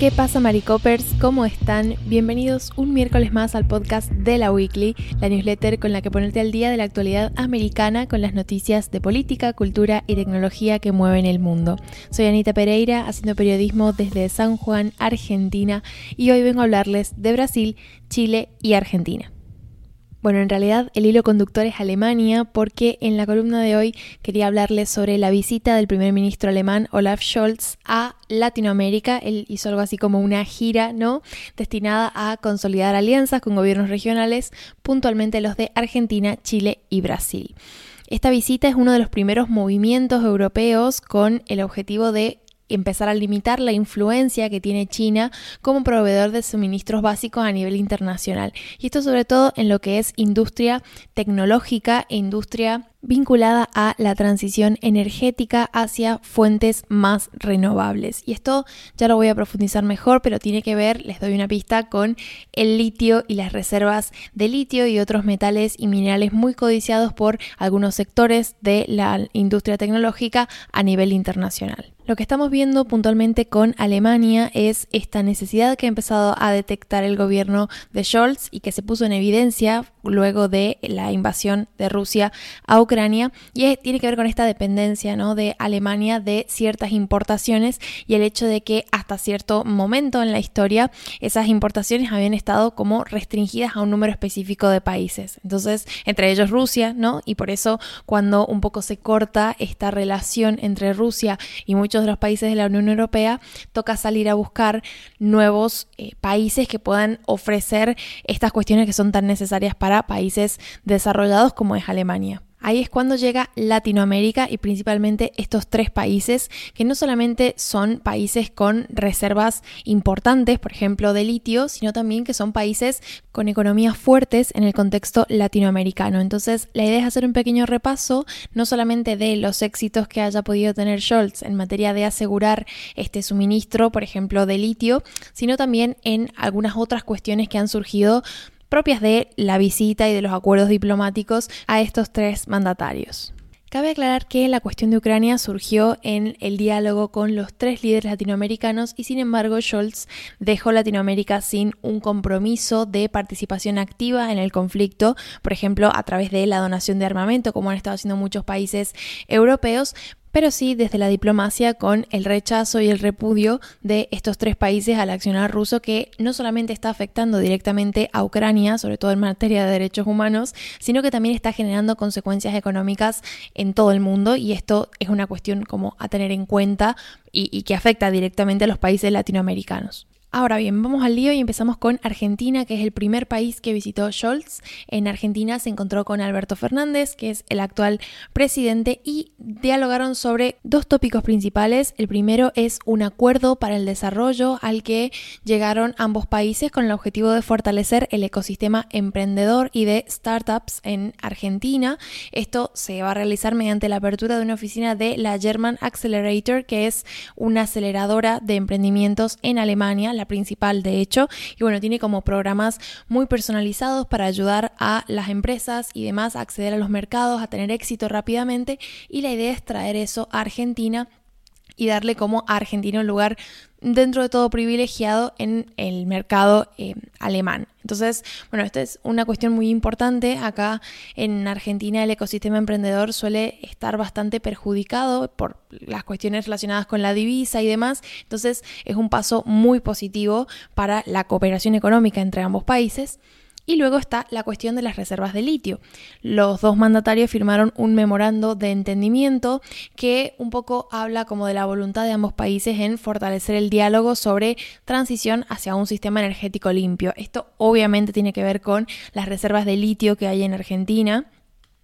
¿Qué pasa, Maricopers? ¿Cómo están? Bienvenidos un miércoles más al podcast de la Weekly, la newsletter con la que ponerte al día de la actualidad americana con las noticias de política, cultura y tecnología que mueven el mundo. Soy Anita Pereira, haciendo periodismo desde San Juan, Argentina, y hoy vengo a hablarles de Brasil, Chile y Argentina. Bueno, en realidad el hilo conductor es Alemania porque en la columna de hoy quería hablarles sobre la visita del primer ministro alemán Olaf Scholz a Latinoamérica. Él hizo algo así como una gira, ¿no? Destinada a consolidar alianzas con gobiernos regionales, puntualmente los de Argentina, Chile y Brasil. Esta visita es uno de los primeros movimientos europeos con el objetivo de empezar a limitar la influencia que tiene China como proveedor de suministros básicos a nivel internacional. Y esto sobre todo en lo que es industria tecnológica e industria vinculada a la transición energética hacia fuentes más renovables. Y esto ya lo voy a profundizar mejor, pero tiene que ver, les doy una pista, con el litio y las reservas de litio y otros metales y minerales muy codiciados por algunos sectores de la industria tecnológica a nivel internacional. Lo que estamos viendo puntualmente con Alemania es esta necesidad que ha empezado a detectar el gobierno de Scholz y que se puso en evidencia luego de la invasión de Rusia a Ucrania y tiene que ver con esta dependencia ¿no? de Alemania de ciertas importaciones y el hecho de que hasta cierto momento en la historia esas importaciones habían estado como restringidas a un número específico de países. Entonces, entre ellos Rusia, ¿no? Y por eso cuando un poco se corta esta relación entre Rusia y muchos de los países de la Unión Europea, toca salir a buscar nuevos eh, países que puedan ofrecer estas cuestiones que son tan necesarias para países desarrollados como es Alemania. Ahí es cuando llega Latinoamérica y principalmente estos tres países que no solamente son países con reservas importantes, por ejemplo, de litio, sino también que son países con economías fuertes en el contexto latinoamericano. Entonces, la idea es hacer un pequeño repaso, no solamente de los éxitos que haya podido tener Scholz en materia de asegurar este suministro, por ejemplo, de litio, sino también en algunas otras cuestiones que han surgido propias de la visita y de los acuerdos diplomáticos a estos tres mandatarios. Cabe aclarar que la cuestión de Ucrania surgió en el diálogo con los tres líderes latinoamericanos y sin embargo Scholz dejó Latinoamérica sin un compromiso de participación activa en el conflicto, por ejemplo a través de la donación de armamento como han estado haciendo muchos países europeos, pero sí desde la diplomacia con el rechazo y el repudio de estos tres países al accionar ruso que no solamente está afectando directamente a Ucrania, sobre todo en materia de derechos humanos, sino que también está generando consecuencias económicas en todo el mundo y esto es una cuestión como a tener en cuenta y, y que afecta directamente a los países latinoamericanos. Ahora bien, vamos al lío y empezamos con Argentina, que es el primer país que visitó Scholz. En Argentina se encontró con Alberto Fernández, que es el actual presidente, y dialogaron sobre dos tópicos principales. El primero es un acuerdo para el desarrollo al que llegaron ambos países con el objetivo de fortalecer el ecosistema emprendedor y de startups en Argentina. Esto se va a realizar mediante la apertura de una oficina de la German Accelerator, que es una aceleradora de emprendimientos en Alemania la principal de hecho, y bueno, tiene como programas muy personalizados para ayudar a las empresas y demás a acceder a los mercados, a tener éxito rápidamente, y la idea es traer eso a Argentina y darle como a Argentina un lugar dentro de todo privilegiado en el mercado eh, alemán. Entonces, bueno, esta es una cuestión muy importante. Acá en Argentina el ecosistema emprendedor suele estar bastante perjudicado por las cuestiones relacionadas con la divisa y demás. Entonces, es un paso muy positivo para la cooperación económica entre ambos países. Y luego está la cuestión de las reservas de litio. Los dos mandatarios firmaron un memorando de entendimiento que un poco habla como de la voluntad de ambos países en fortalecer el diálogo sobre transición hacia un sistema energético limpio. Esto obviamente tiene que ver con las reservas de litio que hay en Argentina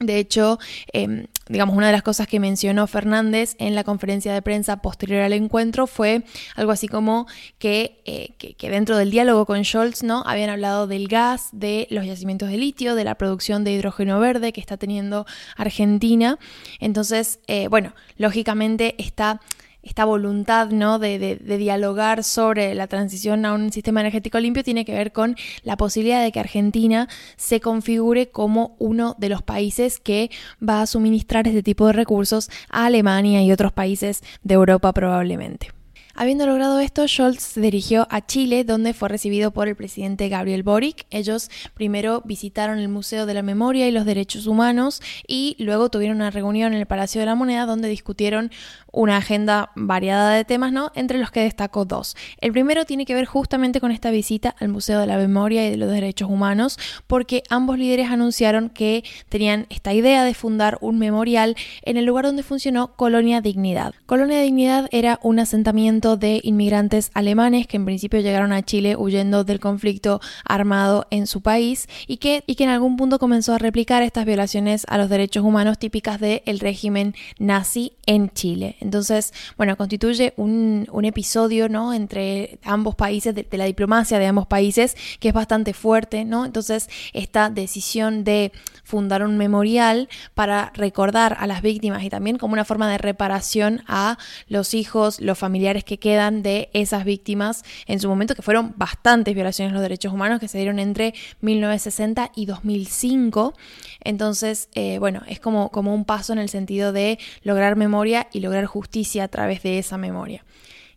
de hecho, em, digamos, una de las cosas que mencionó Fernández en la conferencia de prensa posterior al encuentro fue algo así como que, eh, que, dentro del diálogo con Scholz, ¿no? Habían hablado del gas, de los yacimientos de litio, de la producción de hidrógeno verde que está teniendo Argentina. Entonces, eh, bueno, lógicamente está esta voluntad ¿no? De, dialogar sobre la transición a un sistema energético limpio tiene que ver con la posibilidad de que Argentina se configure como uno de los países que va a suministrar este tipo de recursos a Alemania y otros países de Europa probablemente. Habiendo logrado esto, Scholz se dirigió a Chile, donde fue recibido por el presidente Gabriel Boric. Ellos primero visitaron el Museo de la Memoria y los Derechos Humanos y luego tuvieron una reunión en el Palacio de la Moneda donde discutieron una agenda variada de temas, ¿no? Entre los que destaco dos. El primero tiene que ver justamente con esta visita al Museo de la Memoria y de los Derechos Humanos, porque ambos líderes anunciaron que tenían esta idea de fundar un memorial en el lugar donde funcionó Colonia Dignidad. Colonia Dignidad era un asentamiento de inmigrantes alemanes que en principio llegaron a Chile huyendo del conflicto armado en su país y que, y que en algún punto comenzó a replicar estas violaciones a los derechos humanos típicas del régimen nazi en Chile. Entonces, bueno, constituye un, episodio, ¿no? Entre ambos países, de, la diplomacia de ambos países, que es bastante fuerte, ¿no? Entonces, esta decisión de fundar un memorial para recordar a las víctimas y también como una forma de reparación a los hijos, los familiares que quedan de esas víctimas en su momento, que fueron bastantes violaciones de los derechos humanos que se dieron entre 1960 y 2005. Entonces, eh, bueno, es como, como un paso en el sentido de lograr memoria y lograr justicia a través de esa memoria.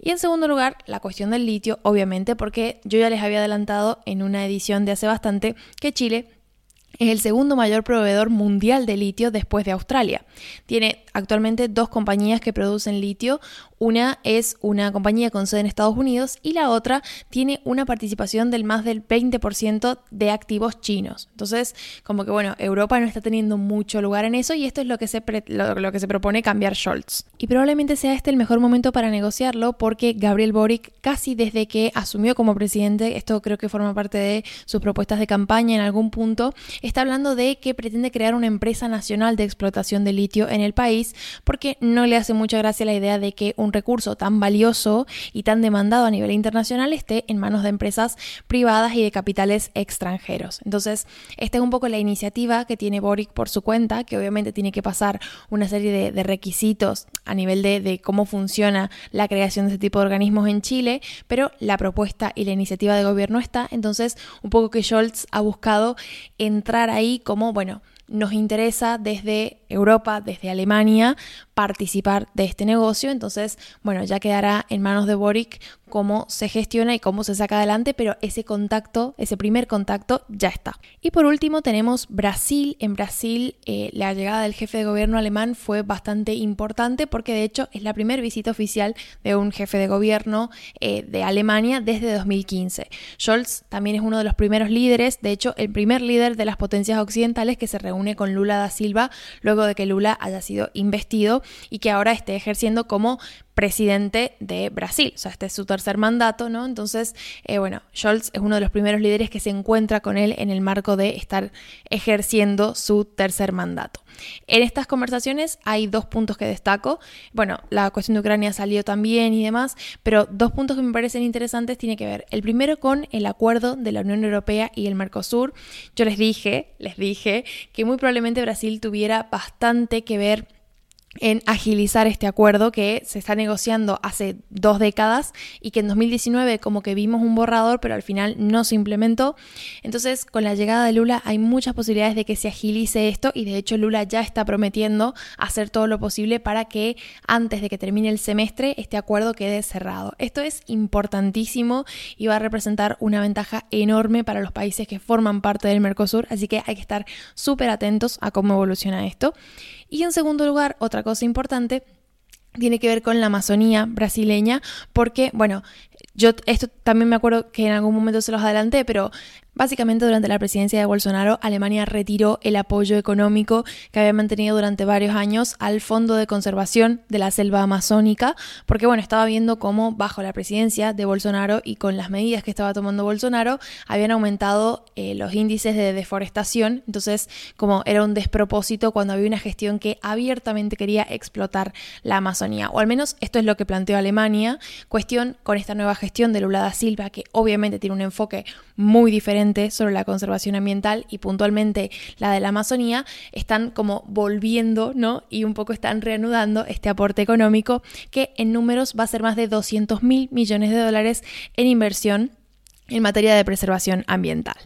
Y en segundo lugar, la cuestión del litio, obviamente, porque yo ya les había adelantado en una edición de hace bastante que Chile es el segundo mayor proveedor mundial de litio después de Australia. Tiene actualmente dos compañías que producen litio, una es una compañía con sede en Estados Unidos y la otra tiene una participación del más del 20% de activos chinos. Entonces, como que bueno, Europa no está teniendo mucho lugar en eso y esto es lo que se, lo, que se propone cambiar Scholz. Y probablemente sea este el mejor momento para negociarlo porque Gabriel Boric casi desde que asumió como presidente, esto creo que forma parte de sus propuestas de campaña en algún punto, está hablando de que pretende crear una empresa nacional de explotación de litio en el país porque no le hace mucha gracia la idea de que un recurso tan valioso y tan demandado a nivel internacional esté en manos de empresas privadas y de capitales extranjeros. Entonces, esta es un poco la iniciativa que tiene Boric por su cuenta, que obviamente tiene que pasar una serie de, requisitos a nivel de, de cómo funciona la creación de este tipo de organismos en Chile, pero la propuesta y la iniciativa de gobierno está, entonces un poco que Scholz ha buscado entrar ahí como, bueno, nos interesa desde Europa, desde Alemania, participar de este negocio. Entonces, bueno, ya quedará en manos de Boric cómo se gestiona y cómo se saca adelante, pero ese contacto, ese primer contacto ya está. Y por último tenemos Brasil. En Brasil eh, la llegada del jefe de gobierno alemán fue bastante importante porque de hecho es la primera visita oficial de un jefe de gobierno eh, de Alemania desde 2015. Scholz también es uno de los primeros líderes, de hecho el primer líder de las potencias occidentales que se reúne con Lula da Silva luego de que Lula haya sido investido y que ahora esté ejerciendo como presidente de Brasil. O sea, este es su tercer mandato, ¿no? Entonces, eh, bueno, Scholz es uno de los primeros líderes que se encuentra con él en el marco de estar ejerciendo su tercer mandato. En estas conversaciones hay dos puntos que destaco. Bueno, la cuestión de Ucrania salió también y demás, pero dos puntos que me parecen interesantes tiene que ver. El primero con el acuerdo de la Unión Europea y el Mercosur. Yo les dije, les dije que muy probablemente Brasil tuviera bastante que ver en agilizar este acuerdo que se está negociando hace dos décadas y que en 2019 como que vimos un borrador pero al final no se implementó. Entonces con la llegada de Lula hay muchas posibilidades de que se agilice esto y de hecho Lula ya está prometiendo hacer todo lo posible para que antes de que termine el semestre este acuerdo quede cerrado. Esto es importantísimo y va a representar una ventaja enorme para los países que forman parte del Mercosur, así que hay que estar súper atentos a cómo evoluciona esto. Y en segundo lugar, otra cosa importante tiene que ver con la Amazonía brasileña, porque, bueno, yo esto también me acuerdo que en algún momento se los adelanté, pero Básicamente durante la presidencia de Bolsonaro, Alemania retiró el apoyo económico que había mantenido durante varios años al Fondo de Conservación de la Selva Amazónica, porque bueno, estaba viendo cómo bajo la presidencia de Bolsonaro y con las medidas que estaba tomando Bolsonaro, habían aumentado eh, los índices de deforestación, entonces como era un despropósito cuando había una gestión que abiertamente quería explotar la Amazonía, o al menos esto es lo que planteó Alemania, cuestión con esta nueva gestión de Lula da Silva, que obviamente tiene un enfoque muy diferente sobre la conservación ambiental y puntualmente la de la Amazonía, están como volviendo, ¿no? Y un poco están reanudando este aporte económico que en números va a ser más de 200 mil millones de dólares en inversión en materia de preservación ambiental.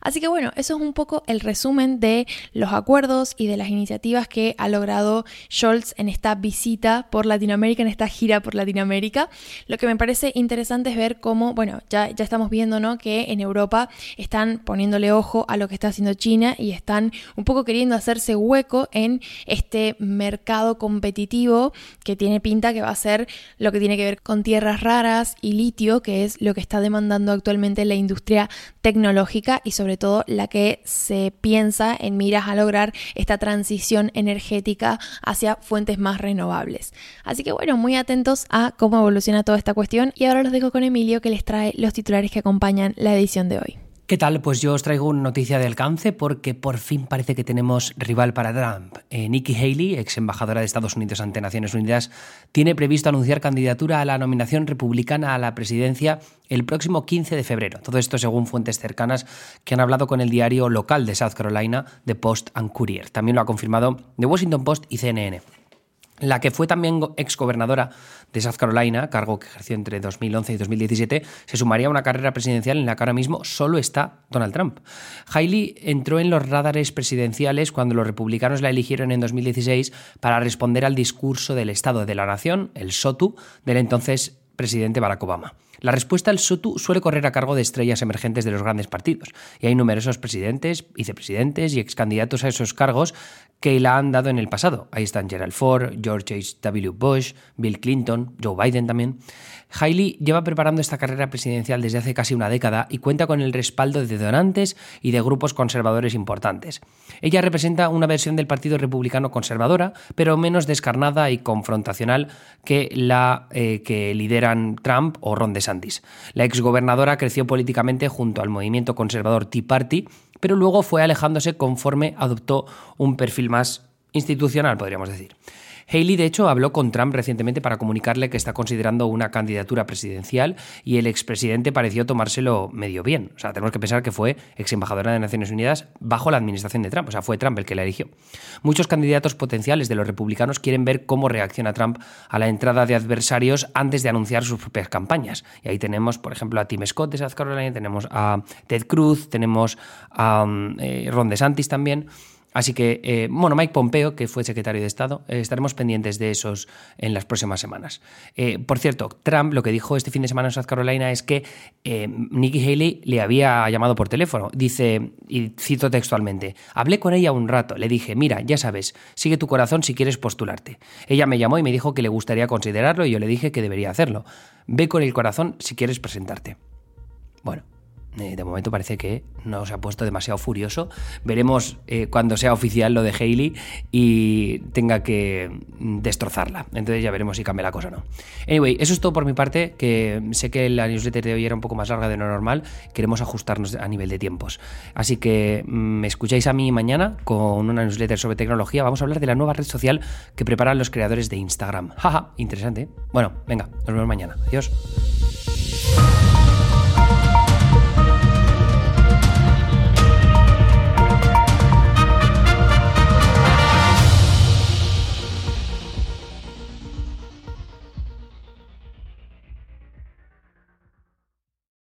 Así que bueno, eso es un poco el resumen de los acuerdos y de las iniciativas que ha logrado Scholz en esta visita por Latinoamérica, en esta gira por Latinoamérica. Lo que me parece interesante es ver cómo, bueno, ya, ya estamos viendo ¿no? que en Europa están poniéndole ojo a lo que está haciendo China y están un poco queriendo hacerse hueco en este mercado competitivo que tiene pinta que va a ser lo que tiene que ver con tierras raras y litio, que es lo que está demandando actualmente la industria tecnológica y sobre todo la que se piensa en miras a lograr esta transición energética hacia fuentes más renovables. Así que bueno, muy atentos a cómo evoluciona toda esta cuestión y ahora los dejo con Emilio que les trae los titulares que acompañan la edición de hoy. ¿Qué tal? Pues yo os traigo una noticia de alcance porque por fin parece que tenemos rival para Trump. Eh, Nikki Haley, ex embajadora de Estados Unidos ante Naciones Unidas, tiene previsto anunciar candidatura a la nominación republicana a la presidencia el próximo 15 de febrero. Todo esto según fuentes cercanas que han hablado con el diario local de South Carolina, The Post and Courier. También lo ha confirmado The Washington Post y CNN. La que fue también exgobernadora de South Carolina, cargo que ejerció entre 2011 y 2017, se sumaría a una carrera presidencial en la que ahora mismo solo está Donald Trump. Haley entró en los radares presidenciales cuando los republicanos la eligieron en 2016 para responder al discurso del Estado de la Nación, el SOTU, del entonces presidente Barack Obama. La respuesta al SOTU suele correr a cargo de estrellas emergentes de los grandes partidos, y hay numerosos presidentes, vicepresidentes y excandidatos a esos cargos que la han dado en el pasado. Ahí están Gerald Ford, George H.W. Bush, Bill Clinton, Joe Biden también. Hailey lleva preparando esta carrera presidencial desde hace casi una década y cuenta con el respaldo de donantes y de grupos conservadores importantes. Ella representa una versión del Partido Republicano conservadora, pero menos descarnada y confrontacional que la eh, que lideran Trump o Ron DeSantis. La exgobernadora creció políticamente junto al movimiento conservador Tea Party, pero luego fue alejándose conforme adoptó un perfil más institucional, podríamos decir. Haley, de hecho, habló con Trump recientemente para comunicarle que está considerando una candidatura presidencial y el expresidente pareció tomárselo medio bien. O sea, tenemos que pensar que fue ex embajadora de Naciones Unidas bajo la administración de Trump. O sea, fue Trump el que la eligió. Muchos candidatos potenciales de los republicanos quieren ver cómo reacciona Trump a la entrada de adversarios antes de anunciar sus propias campañas. Y ahí tenemos, por ejemplo, a Tim Scott de South Carolina, tenemos a Ted Cruz, tenemos a um, eh, Ron DeSantis también. Así que, eh, bueno, Mike Pompeo, que fue secretario de Estado, eh, estaremos pendientes de esos en las próximas semanas. Eh, por cierto, Trump lo que dijo este fin de semana en South Carolina es que Nikki Haley le había llamado por teléfono. Dice, y cito textualmente, hablé con ella un rato, le dije, mira, ya sabes, sigue tu corazón si quieres postularte. Ella me llamó y me dijo que le gustaría considerarlo y yo le dije que debería hacerlo. Ve con el corazón si quieres presentarte. Bueno, eh, de momento parece que no se ha puesto demasiado furioso. Veremos eh, cuando sea oficial lo de Haley y tenga que destrozarla. Entonces ya veremos si cambia la cosa o no. Anyway, eso es todo por mi parte, que sé que la newsletter de hoy era un poco más larga de lo normal. Queremos ajustarnos a nivel de tiempos. Así que mm, me escucháis a mí mañana con una newsletter sobre tecnología. Vamos a hablar de la nueva red social que preparan los creadores de Instagram. Jaja, interesante. Bueno, venga, nos vemos mañana. Adiós.